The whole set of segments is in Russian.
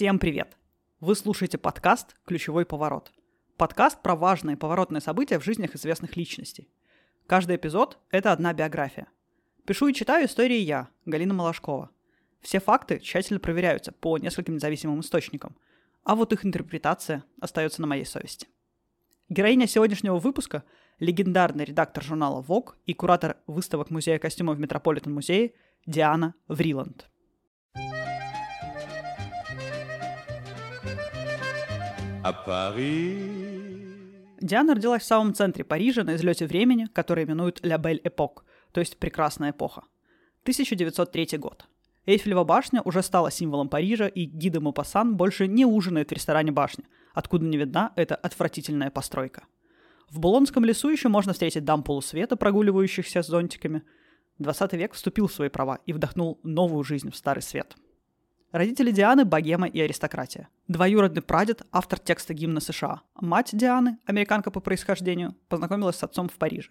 Всем привет! Вы слушаете подкаст «Ключевой поворот». Подкаст про важные поворотные события в жизнях известных личностей. Каждый эпизод – это одна биография. Пишу и читаю истории я, Галина Малашкова. Все факты тщательно проверяются по нескольким независимым источникам, а вот их интерпретация остается на моей совести. Героиня сегодняшнего выпуска – легендарный редактор журнала Vogue и куратор выставок Музея костюмов в Метрополитен музее Диана Вриланд. Диана родилась в самом центре Парижа на излете времени, который именуют «La Belle Époque», то есть «прекрасная эпоха». 1903 год. Эйфелева башня уже стала символом Парижа, и Гида Мопассан больше не ужинает в ресторане башни, откуда не видна эта отвратительная постройка. В Булонском лесу еще можно встретить дам полусвета, прогуливающихся с зонтиками. 20 век вступил в свои права и вдохнул новую жизнь в старый свет – Родители Дианы – богема и аристократия. Двоюродный прадед – автор текста гимна США. Мать Дианы, американка по происхождению, познакомилась с отцом в Париже.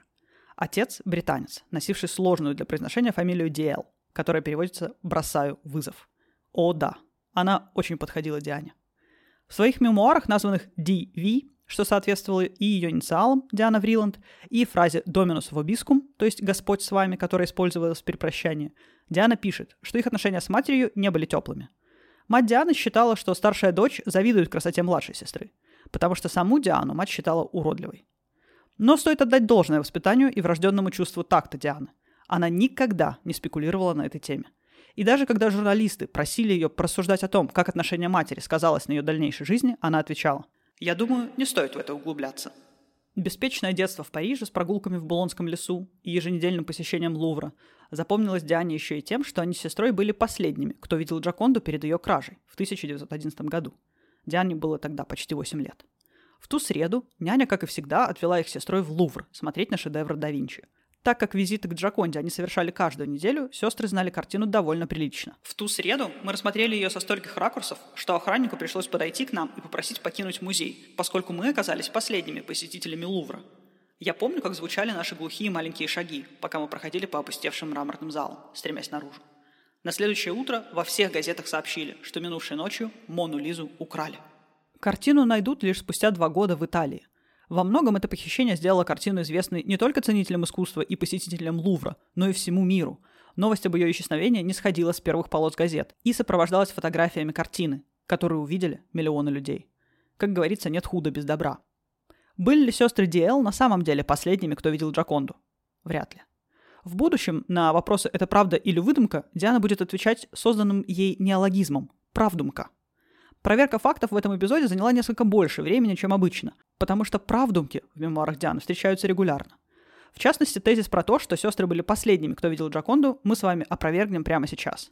Отец – британец, носивший сложную для произношения фамилию Диэл, которая переводится «бросаю вызов». О, да, она очень подходила Диане. В своих мемуарах, названных DV, что соответствовало и ее инициалам, Диана Вриланд, и фразе «Dominus vobiscum», то есть «Господь с вами», которая использовалась при прощании, Диана пишет, что их отношения с матерью не были теплыми. Мать Дианы считала, что старшая дочь завидует красоте младшей сестры, потому что саму Диану мать считала уродливой. Но стоит отдать должное воспитанию и врожденному чувству такта Дианы. Она никогда не спекулировала на этой теме. И даже когда журналисты просили ее просуждать о том, как отношение матери сказалось на ее дальнейшей жизни, она отвечала, «Я думаю, не стоит в это углубляться. Беспечное детство в Париже с прогулками в Булонском лесу и еженедельным посещением Лувра запомнилось Диане еще и тем, что они с сестрой были последними, кто видел Джаконду перед ее кражей в 1911 году. Диане было тогда почти 8 лет. В ту среду няня, как и всегда, отвела их сестрой в Лувр смотреть на шедевр да Винчи – так как визиты к Джаконде они совершали каждую неделю, сестры знали картину довольно прилично. В ту среду мы рассмотрели ее со стольких ракурсов, что охраннику пришлось подойти к нам и попросить покинуть музей, поскольку мы оказались последними посетителями Лувра. Я помню, как звучали наши глухие маленькие шаги, пока мы проходили по опустевшим мраморным залам, стремясь наружу. На следующее утро во всех газетах сообщили, что минувшей ночью Мону Лизу украли. Картину найдут лишь спустя два года в Италии – во многом это похищение сделало картину известной не только ценителям искусства и посетителям Лувра, но и всему миру. Новость об ее исчезновении не сходила с первых полос газет и сопровождалась фотографиями картины, которые увидели миллионы людей. Как говорится, нет худа без добра. Были ли сестры Диэл на самом деле последними, кто видел Джаконду? Вряд ли. В будущем на вопросы «это правда или выдумка» Диана будет отвечать созданным ей неологизмом «правдумка». Проверка фактов в этом эпизоде заняла несколько больше времени, чем обычно, потому что правдумки в мемуарах Дианы встречаются регулярно. В частности, тезис про то, что сестры были последними, кто видел Джаконду, мы с вами опровергнем прямо сейчас.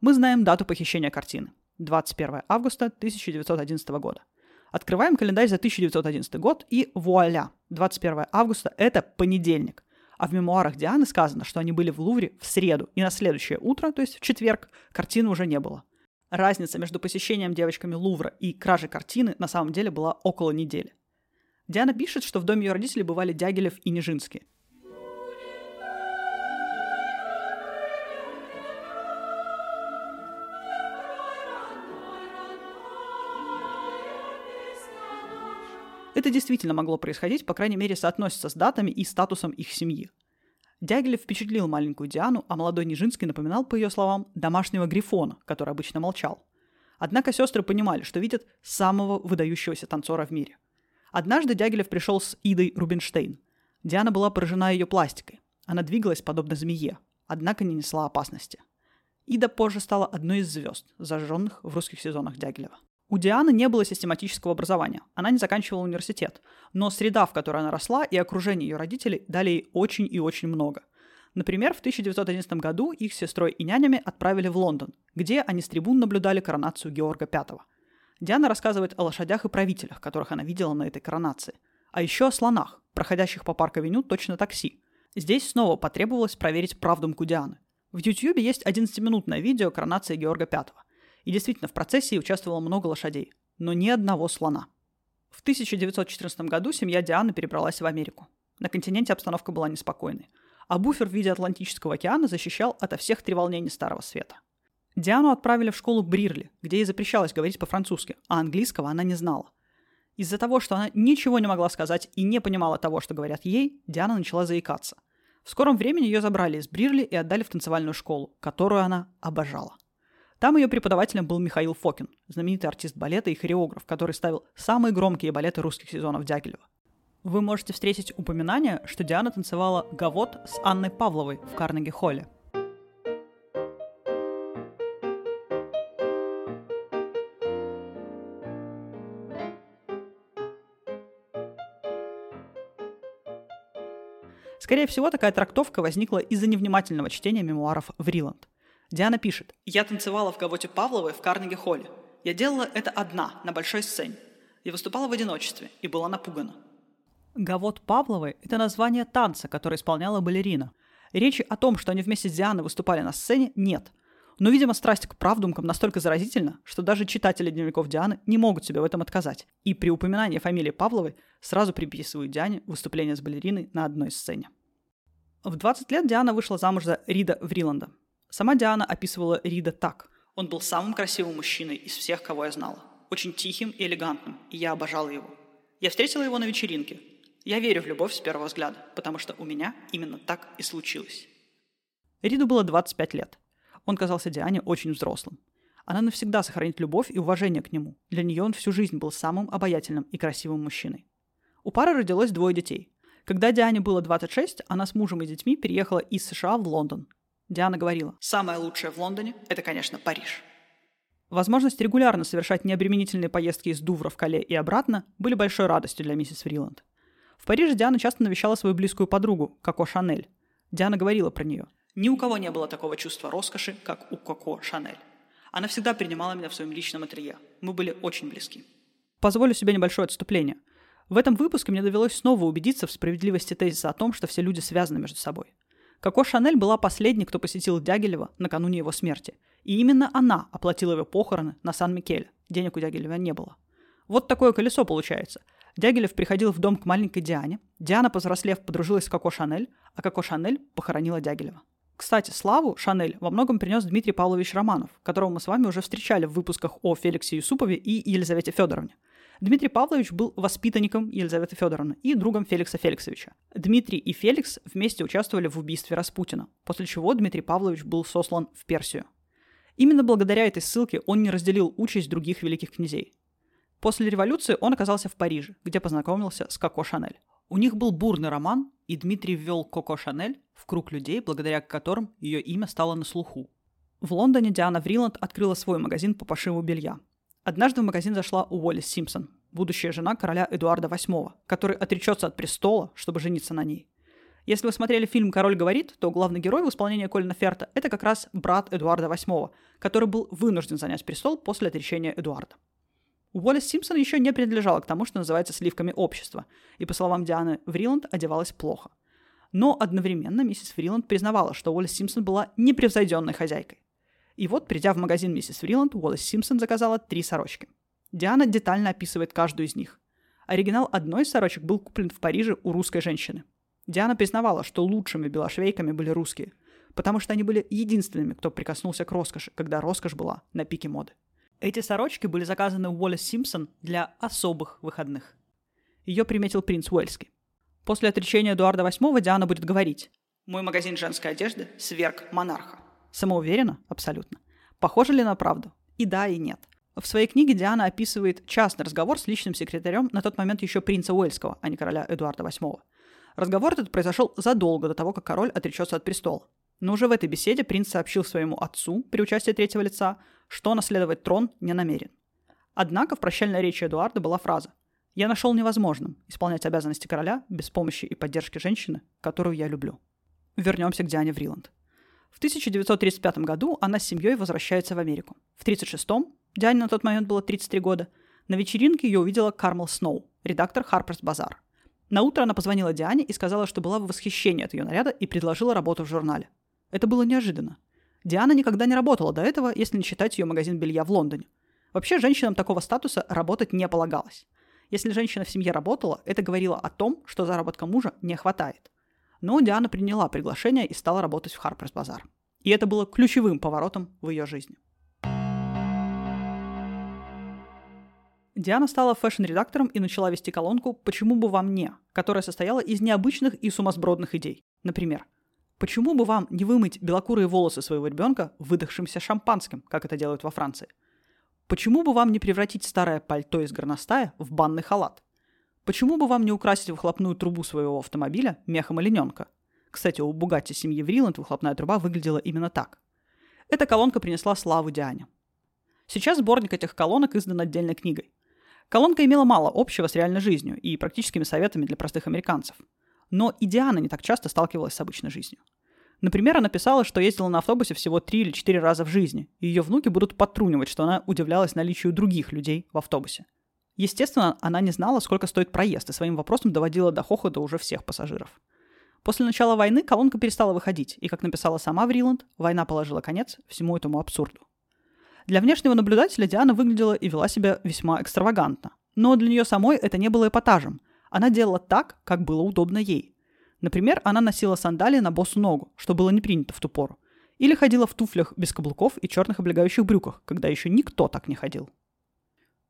Мы знаем дату похищения картины – 21 августа 1911 года. Открываем календарь за 1911 год и вуаля, 21 августа – это понедельник. А в мемуарах Дианы сказано, что они были в Лувре в среду, и на следующее утро, то есть в четверг, картины уже не было – Разница между посещением девочками Лувра и кражей картины на самом деле была около недели. Диана пишет, что в доме ее родителей бывали Дягилев и Нижинский. Это действительно могло происходить, по крайней мере, соотносится с датами и статусом их семьи – Дягилев впечатлил маленькую Диану, а молодой Нижинский напоминал, по ее словам, домашнего грифона, который обычно молчал. Однако сестры понимали, что видят самого выдающегося танцора в мире. Однажды Дягилев пришел с Идой Рубинштейн. Диана была поражена ее пластикой. Она двигалась подобно змее, однако не несла опасности. Ида позже стала одной из звезд, зажженных в русских сезонах Дягилева. У Дианы не было систематического образования, она не заканчивала университет, но среда, в которой она росла, и окружение ее родителей дали ей очень и очень много. Например, в 1911 году их с сестрой и нянями отправили в Лондон, где они с трибун наблюдали коронацию Георга V. Диана рассказывает о лошадях и правителях, которых она видела на этой коронации, а еще о слонах, проходящих по парк-авеню точно такси. Здесь снова потребовалось проверить правдумку Дианы. В YouTube есть 11-минутное видео коронации Георга V. И действительно, в процессии участвовало много лошадей, но ни одного слона. В 1914 году семья Дианы перебралась в Америку. На континенте обстановка была неспокойной, а буфер в виде Атлантического океана защищал ото всех треволнений Старого Света. Диану отправили в школу Брирли, где ей запрещалось говорить по-французски, а английского она не знала. Из-за того, что она ничего не могла сказать и не понимала того, что говорят ей, Диана начала заикаться. В скором времени ее забрали из Брирли и отдали в танцевальную школу, которую она обожала. Там ее преподавателем был Михаил Фокин, знаменитый артист балета и хореограф, который ставил самые громкие балеты русских сезонов Дягилева. Вы можете встретить упоминание, что Диана танцевала гавот с Анной Павловой в Карнеги-холле. Скорее всего, такая трактовка возникла из-за невнимательного чтения мемуаров Вриланд. Диана пишет. «Я танцевала в Гавоте Павловой в Карнеге-холле. Я делала это одна, на большой сцене. Я выступала в одиночестве и была напугана. Гавот Павловой – это название танца, который исполняла балерина. Речи о том, что они вместе с Дианой выступали на сцене, нет. Но, видимо, страсть к правдумкам настолько заразительна, что даже читатели дневников Дианы не могут себе в этом отказать. И при упоминании фамилии Павловой сразу приписывают Диане выступление с балериной на одной сцене. В 20 лет Диана вышла замуж за Рида Вриланда. Сама Диана описывала Рида так. «Он был самым красивым мужчиной из всех, кого я знала. Очень тихим и элегантным, и я обожала его. Я встретила его на вечеринке. Я верю в любовь с первого взгляда, потому что у меня именно так и случилось». Риду было 25 лет. Он казался Диане очень взрослым. Она навсегда сохранит любовь и уважение к нему. Для нее он всю жизнь был самым обаятельным и красивым мужчиной. У пары родилось двое детей. Когда Диане было 26, она с мужем и детьми переехала из США в Лондон. Диана говорила, «Самое лучшее в Лондоне – это, конечно, Париж». Возможность регулярно совершать необременительные поездки из Дувра в Кале и обратно были большой радостью для миссис Фриланд. В Париже Диана часто навещала свою близкую подругу, Коко Шанель. Диана говорила про нее. «Ни у кого не было такого чувства роскоши, как у Коко Шанель. Она всегда принимала меня в своем личном ателье. Мы были очень близки». Позволю себе небольшое отступление – в этом выпуске мне довелось снова убедиться в справедливости тезиса о том, что все люди связаны между собой. Коко Шанель была последней, кто посетил Дягилева накануне его смерти. И именно она оплатила его похороны на Сан-Микеле. Денег у Дягилева не было. Вот такое колесо получается. Дягилев приходил в дом к маленькой Диане. Диана, повзрослев, подружилась с Коко Шанель, а Коко Шанель похоронила Дягилева. Кстати, славу Шанель во многом принес Дмитрий Павлович Романов, которого мы с вами уже встречали в выпусках о Феликсе Юсупове и Елизавете Федоровне. Дмитрий Павлович был воспитанником Елизаветы Федоровны и другом Феликса Феликсовича. Дмитрий и Феликс вместе участвовали в убийстве Распутина, после чего Дмитрий Павлович был сослан в Персию. Именно благодаря этой ссылке он не разделил участь других великих князей. После революции он оказался в Париже, где познакомился с Коко Шанель. У них был бурный роман, и Дмитрий ввел Коко Шанель в круг людей, благодаря которым ее имя стало на слуху. В Лондоне Диана Вриланд открыла свой магазин по пошиву белья. Однажды в магазин зашла Уоллес Симпсон, будущая жена короля Эдуарда VIII, который отречется от престола, чтобы жениться на ней. Если вы смотрели фильм «Король говорит», то главный герой в исполнении Колина Ферта – это как раз брат Эдуарда VIII, который был вынужден занять престол после отречения Эдуарда. Уоллес Симпсон еще не принадлежала к тому, что называется сливками общества, и, по словам Дианы, Вриланд одевалась плохо. Но одновременно миссис Фриланд признавала, что Уоллес Симпсон была непревзойденной хозяйкой. И вот, придя в магазин миссис Фриланд, Уоллес Симпсон заказала три сорочки. Диана детально описывает каждую из них. Оригинал одной из сорочек был куплен в Париже у русской женщины. Диана признавала, что лучшими белошвейками были русские, потому что они были единственными, кто прикоснулся к роскоши, когда роскошь была на пике моды. Эти сорочки были заказаны Уоллес Симпсон для особых выходных. Ее приметил принц Уэльский. После отречения Эдуарда VIII Диана будет говорить «Мой магазин женской одежды сверг монарха». Самоуверенно? Абсолютно. Похоже ли на правду? И да, и нет. В своей книге Диана описывает частный разговор с личным секретарем на тот момент еще принца Уэльского, а не короля Эдуарда VIII. Разговор этот произошел задолго до того, как король отречется от престола. Но уже в этой беседе принц сообщил своему отцу при участии третьего лица, что наследовать трон не намерен. Однако в прощальной речи Эдуарда была фраза «Я нашел невозможным исполнять обязанности короля без помощи и поддержки женщины, которую я люблю». Вернемся к Диане Вриланд. В 1935 году она с семьей возвращается в Америку. В 1936-м, Диане на тот момент было 33 года, на вечеринке ее увидела Кармел Сноу, редактор Harper's Bazaar. На утро она позвонила Диане и сказала, что была в восхищении от ее наряда и предложила работу в журнале. Это было неожиданно. Диана никогда не работала до этого, если не считать ее магазин белья в Лондоне. Вообще, женщинам такого статуса работать не полагалось. Если женщина в семье работала, это говорило о том, что заработка мужа не хватает. Но Диана приняла приглашение и стала работать в Харперс Базар. И это было ключевым поворотом в ее жизни. Диана стала фэшн-редактором и начала вести колонку «Почему бы вам не?», которая состояла из необычных и сумасбродных идей. Например, почему бы вам не вымыть белокурые волосы своего ребенка выдохшимся шампанским, как это делают во Франции? Почему бы вам не превратить старое пальто из горностая в банный халат? Почему бы вам не украсить выхлопную трубу своего автомобиля мехом олененка? Кстати, у Бугатти семьи Вриланд выхлопная труба выглядела именно так. Эта колонка принесла славу Диане. Сейчас сборник этих колонок издан отдельной книгой. Колонка имела мало общего с реальной жизнью и практическими советами для простых американцев. Но и Диана не так часто сталкивалась с обычной жизнью. Например, она писала, что ездила на автобусе всего три или четыре раза в жизни, и ее внуки будут подтрунивать, что она удивлялась наличию других людей в автобусе. Естественно, она не знала, сколько стоит проезд, и своим вопросом доводила до хохота уже всех пассажиров. После начала войны колонка перестала выходить, и, как написала сама Вриланд, война положила конец всему этому абсурду. Для внешнего наблюдателя Диана выглядела и вела себя весьма экстравагантно. Но для нее самой это не было эпатажем. Она делала так, как было удобно ей. Например, она носила сандалии на босу ногу, что было не принято в ту пору. Или ходила в туфлях без каблуков и черных облегающих брюках, когда еще никто так не ходил.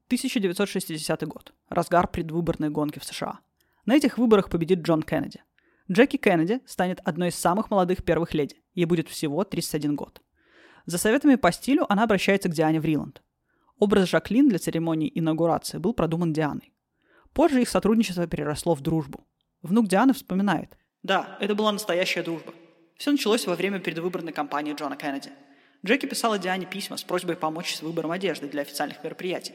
1960 год. Разгар предвыборной гонки в США. На этих выборах победит Джон Кеннеди. Джеки Кеннеди станет одной из самых молодых первых леди. Ей будет всего 31 год. За советами по стилю она обращается к Диане Вриланд. Образ Жаклин для церемонии инаугурации был продуман Дианой. Позже их сотрудничество переросло в дружбу. Внук Дианы вспоминает. «Да, это была настоящая дружба. Все началось во время предвыборной кампании Джона Кеннеди. Джеки писала Диане письма с просьбой помочь с выбором одежды для официальных мероприятий.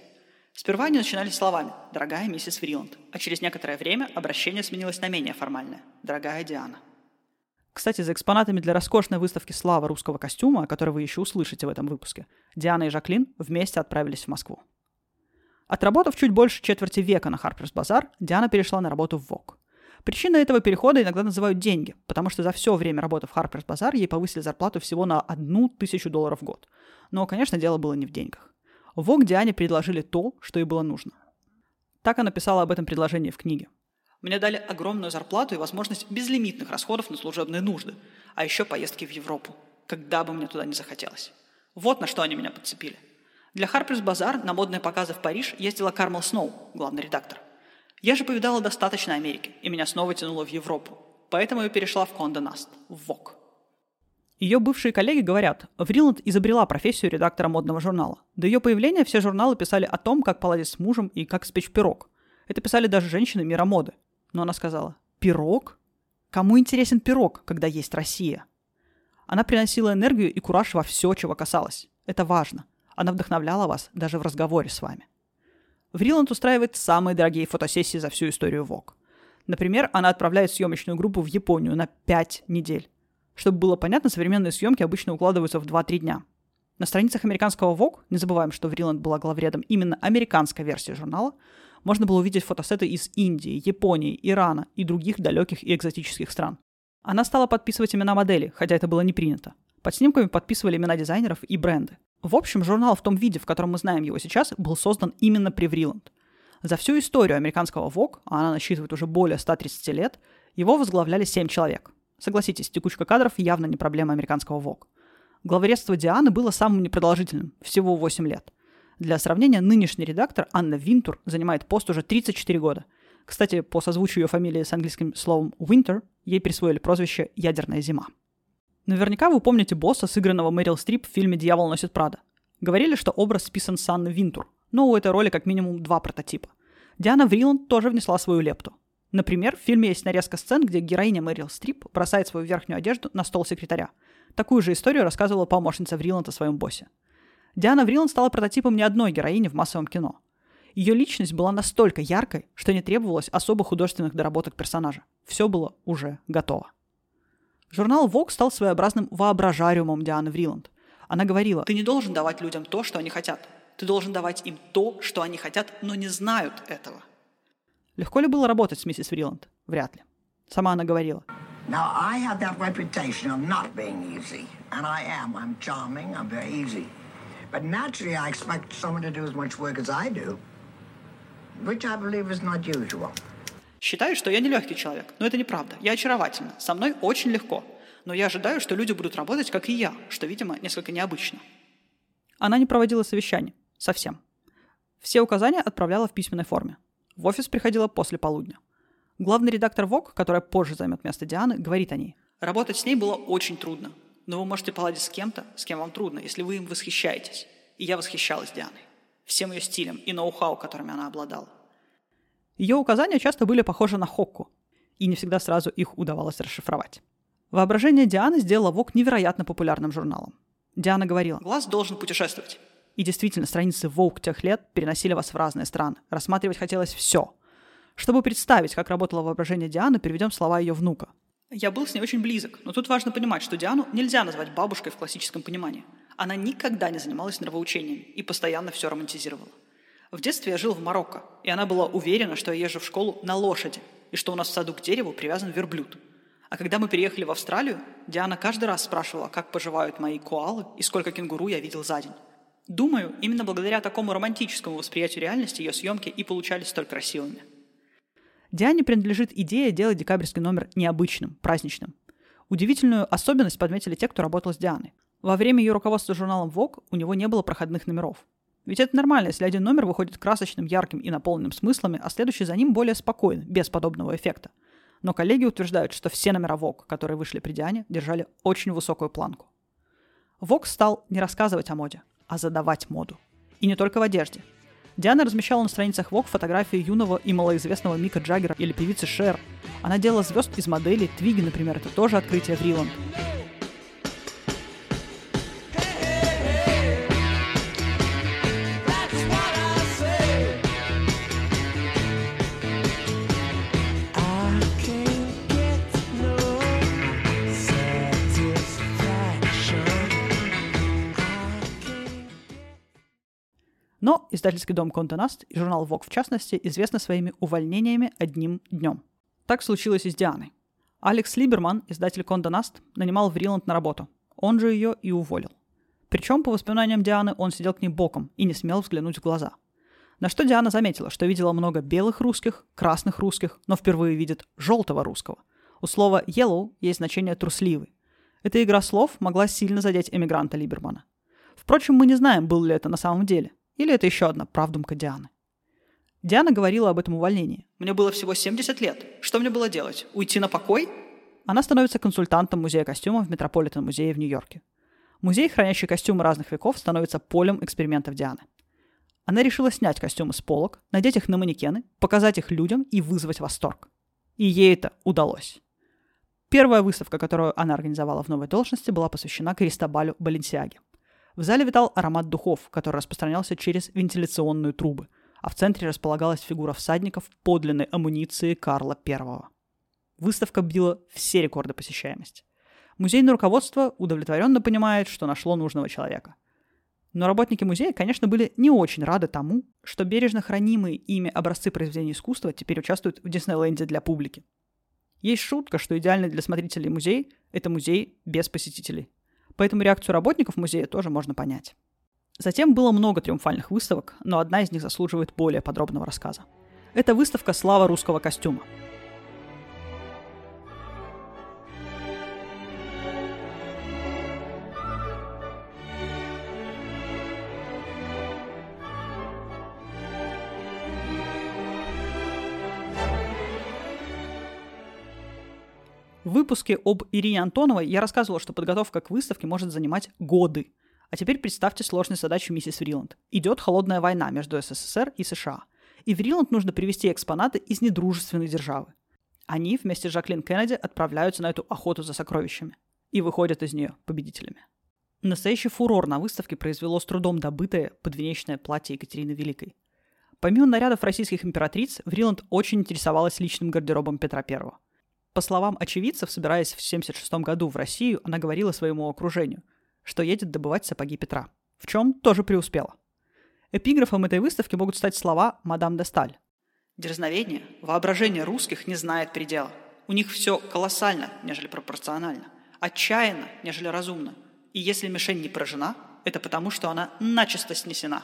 Сперва они начинались словами «Дорогая миссис Фриланд», а через некоторое время обращение сменилось на менее формальное «Дорогая Диана». Кстати, за экспонатами для роскошной выставки «Слава русского костюма», о которой вы еще услышите в этом выпуске, Диана и Жаклин вместе отправились в Москву. Отработав чуть больше четверти века на Harper's Bazaar, Диана перешла на работу в Vogue. Причиной этого перехода иногда называют деньги, потому что за все время работы в Harper's Bazaar ей повысили зарплату всего на одну тысячу долларов в год. Но, конечно, дело было не в деньгах. В Vogue Диане предложили то, что ей было нужно. Так она писала об этом предложении в книге. Мне дали огромную зарплату и возможность безлимитных расходов на служебные нужды, а еще поездки в Европу, когда бы мне туда не захотелось. Вот на что они меня подцепили. Для Harper's Bazaar на модные показы в Париж ездила Кармел Сноу, главный редактор. Я же повидала достаточно Америки, и меня снова тянуло в Европу. Поэтому я перешла в Condé Nast, в Vogue. Ее бывшие коллеги говорят, Вриланд изобрела профессию редактора модного журнала. До ее появления все журналы писали о том, как поладить с мужем и как спечь пирог. Это писали даже женщины мира моды. Но она сказала, пирог? Кому интересен пирог, когда есть Россия? Она приносила энергию и кураж во все, чего касалась. Это важно. Она вдохновляла вас даже в разговоре с вами. Вриланд устраивает самые дорогие фотосессии за всю историю ВОК. Например, она отправляет съемочную группу в Японию на 5 недель. Чтобы было понятно, современные съемки обычно укладываются в 2-3 дня. На страницах американского Vogue, не забываем, что Вриланд была главредом именно американской версии журнала, можно было увидеть фотосеты из Индии, Японии, Ирана и других далеких и экзотических стран. Она стала подписывать имена моделей, хотя это было не принято. Под снимками подписывали имена дизайнеров и бренды. В общем, журнал в том виде, в котором мы знаем его сейчас, был создан именно при Вриланд. За всю историю американского Vogue, а она насчитывает уже более 130 лет, его возглавляли 7 человек. Согласитесь, текучка кадров явно не проблема американского Vogue. Главредство Дианы было самым непродолжительным, всего 8 лет – для сравнения, нынешний редактор Анна Винтур занимает пост уже 34 года. Кстати, по созвучию ее фамилии с английским словом Winter, ей присвоили прозвище «Ядерная зима». Наверняка вы помните босса, сыгранного Мэрил Стрип в фильме «Дьявол носит Прада». Говорили, что образ списан с Анны Винтур, но у этой роли как минимум два прототипа. Диана Вриланд тоже внесла свою лепту. Например, в фильме есть нарезка сцен, где героиня Мэрил Стрип бросает свою верхнюю одежду на стол секретаря. Такую же историю рассказывала помощница Вриланд о своем боссе. Диана Вриланд стала прототипом не одной героини в массовом кино. Ее личность была настолько яркой, что не требовалось особо художественных доработок персонажа. Все было уже готово. Журнал Vogue стал своеобразным воображариумом Дианы Вриланд. Она говорила, «Ты не должен давать людям то, что они хотят. Ты должен давать им то, что они хотят, но не знают этого». Легко ли было работать с миссис Вриланд? Вряд ли. Сама она говорила, Now, I have that reputation of not being easy. And I am. I'm charming. I'm very easy. But naturally, I expect someone to do as much work as I do, which I believe is not usual. Считаю, что я не легкий человек, но это неправда. Я очаровательна. Со мной очень легко. Но я ожидаю, что люди будут работать, как и я, что, видимо, несколько необычно. Она не проводила совещаний. Совсем. Все указания отправляла в письменной форме. В офис приходила после полудня. Главный редактор ВОК, которая позже займет место Дианы, говорит о ней. Работать с ней было очень трудно. Но вы можете поладить с кем-то, с кем вам трудно, если вы им восхищаетесь. И я восхищалась Дианой. Всем ее стилем и ноу-хау, которыми она обладала. Ее указания часто были похожи на Хокку, и не всегда сразу их удавалось расшифровать. Воображение Дианы сделало ВОК невероятно популярным журналом. Диана говорила, «Глаз должен путешествовать». И действительно, страницы Vogue тех лет переносили вас в разные страны. Рассматривать хотелось все. Чтобы представить, как работало воображение Дианы, переведем слова ее внука. Я был с ней очень близок, но тут важно понимать, что Диану нельзя назвать бабушкой в классическом понимании. Она никогда не занималась нравоучением и постоянно все романтизировала. В детстве я жил в Марокко, и она была уверена, что я езжу в школу на лошади, и что у нас в саду к дереву привязан верблюд. А когда мы переехали в Австралию, Диана каждый раз спрашивала, как поживают мои коалы и сколько кенгуру я видел за день. Думаю, именно благодаря такому романтическому восприятию реальности ее съемки и получались столь красивыми. Диане принадлежит идея делать декабрьский номер необычным, праздничным. Удивительную особенность подметили те, кто работал с Дианой. Во время ее руководства журналом Vogue у него не было проходных номеров. Ведь это нормально, если один номер выходит красочным, ярким и наполненным смыслами, а следующий за ним более спокойный, без подобного эффекта. Но коллеги утверждают, что все номера Vogue, которые вышли при Диане, держали очень высокую планку. Vogue стал не рассказывать о моде, а задавать моду. И не только в одежде. Диана размещала на страницах Vogue фотографии юного и малоизвестного Мика Джаггера или певицы Шер. Она делала звезд из моделей, Твиги, например, это тоже открытие в Риланд. Но издательский дом Конте Наст и журнал Vogue в частности известны своими увольнениями одним днем. Так случилось и с Дианой. Алекс Либерман, издатель Конте Наст, нанимал в Риланд на работу. Он же ее и уволил. Причем, по воспоминаниям Дианы, он сидел к ней боком и не смел взглянуть в глаза. На что Диана заметила, что видела много белых русских, красных русских, но впервые видит желтого русского. У слова «yellow» есть значение «трусливый». Эта игра слов могла сильно задеть эмигранта Либермана. Впрочем, мы не знаем, был ли это на самом деле. Или это еще одна правдумка Дианы? Диана говорила об этом увольнении. «Мне было всего 70 лет. Что мне было делать? Уйти на покой?» Она становится консультантом музея костюмов в Метрополитен музее в Нью-Йорке. Музей, хранящий костюмы разных веков, становится полем экспериментов Дианы. Она решила снять костюмы с полок, надеть их на манекены, показать их людям и вызвать восторг. И ей это удалось. Первая выставка, которую она организовала в новой должности, была посвящена Кристобалю Баленсиаге – в зале витал аромат духов, который распространялся через вентиляционные трубы, а в центре располагалась фигура всадников подлинной амуниции Карла I. Выставка била все рекорды посещаемости. Музейное руководство удовлетворенно понимает, что нашло нужного человека. Но работники музея, конечно, были не очень рады тому, что бережно хранимые ими образцы произведений искусства теперь участвуют в Диснейленде для публики. Есть шутка, что идеальный для смотрителей музей – это музей без посетителей – Поэтому реакцию работников музея тоже можно понять. Затем было много триумфальных выставок, но одна из них заслуживает более подробного рассказа. Это выставка «Слава русского костюма», В выпуске об Ирине Антоновой я рассказывала, что подготовка к выставке может занимать годы. А теперь представьте сложную задачу миссис Вриланд. Идет холодная война между СССР и США. И Вриланд нужно привести экспонаты из недружественной державы. Они вместе с Жаклин Кеннеди отправляются на эту охоту за сокровищами. И выходят из нее победителями. Настоящий фурор на выставке произвело с трудом добытое подвенечное платье Екатерины Великой. Помимо нарядов российских императриц, Вриланд очень интересовалась личным гардеробом Петра Первого. По словам очевидцев, собираясь в 1976 году в Россию, она говорила своему окружению, что едет добывать сапоги Петра, в чем тоже преуспела. Эпиграфом этой выставки могут стать слова «Мадам де Сталь». Дерзновение, воображение русских не знает предела. У них все колоссально, нежели пропорционально, отчаянно, нежели разумно. И если мишень не поражена, это потому, что она начисто снесена.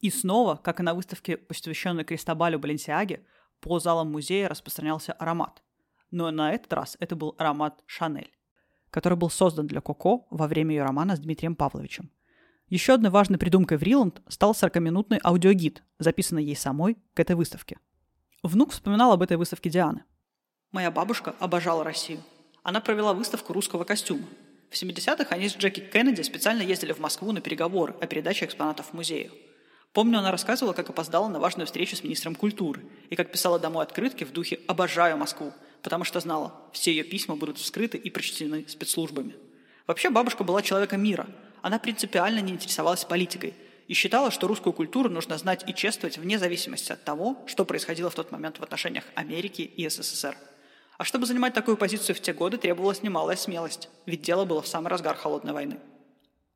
И снова, как и на выставке, посвященной Кристобалю Баленсиаге, по залам музея распространялся аромат – но на этот раз это был аромат Шанель, который был создан для Коко во время ее романа с Дмитрием Павловичем. Еще одной важной придумкой в Риланд стал 40-минутный аудиогид, записанный ей самой к этой выставке. Внук вспоминал об этой выставке Дианы. Моя бабушка обожала Россию. Она провела выставку русского костюма. В 70-х они с Джеки Кеннеди специально ездили в Москву на переговоры о передаче экспонатов в музею. Помню, она рассказывала, как опоздала на важную встречу с министром культуры и как писала домой открытки в духе «Обожаю Москву», потому что знала, все ее письма будут вскрыты и прочтены спецслужбами. Вообще бабушка была человеком мира. Она принципиально не интересовалась политикой и считала, что русскую культуру нужно знать и чествовать вне зависимости от того, что происходило в тот момент в отношениях Америки и СССР. А чтобы занимать такую позицию в те годы, требовалась немалая смелость, ведь дело было в самый разгар холодной войны.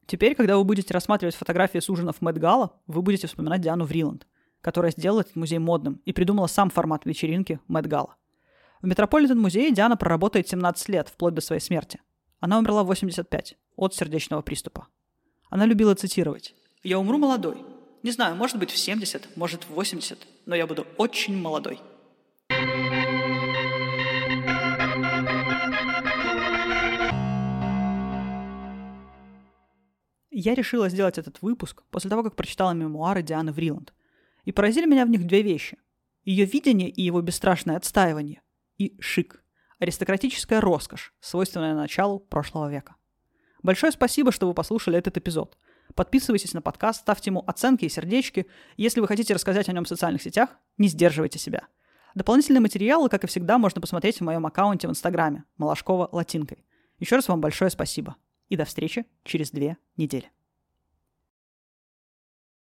Теперь, когда вы будете рассматривать фотографии с ужинов Мэтт Гала, вы будете вспоминать Диану Вриланд, которая сделала этот музей модным и придумала сам формат вечеринки Мэтт Гала. В Метрополитен-музее Диана проработает 17 лет, вплоть до своей смерти. Она умерла в 85 от сердечного приступа. Она любила цитировать. «Я умру молодой. Не знаю, может быть в 70, может в 80, но я буду очень молодой». Я решила сделать этот выпуск после того, как прочитала мемуары Дианы Вриланд. И поразили меня в них две вещи. Ее видение и его бесстрашное отстаивание. И шик. Аристократическая роскошь, свойственная началу прошлого века. Большое спасибо, что вы послушали этот эпизод. Подписывайтесь на подкаст, ставьте ему оценки и сердечки. Если вы хотите рассказать о нем в социальных сетях, не сдерживайте себя. Дополнительные материалы, как и всегда, можно посмотреть в моем аккаунте в Инстаграме Малашкова латинкой. Еще раз вам большое спасибо и до встречи через две недели.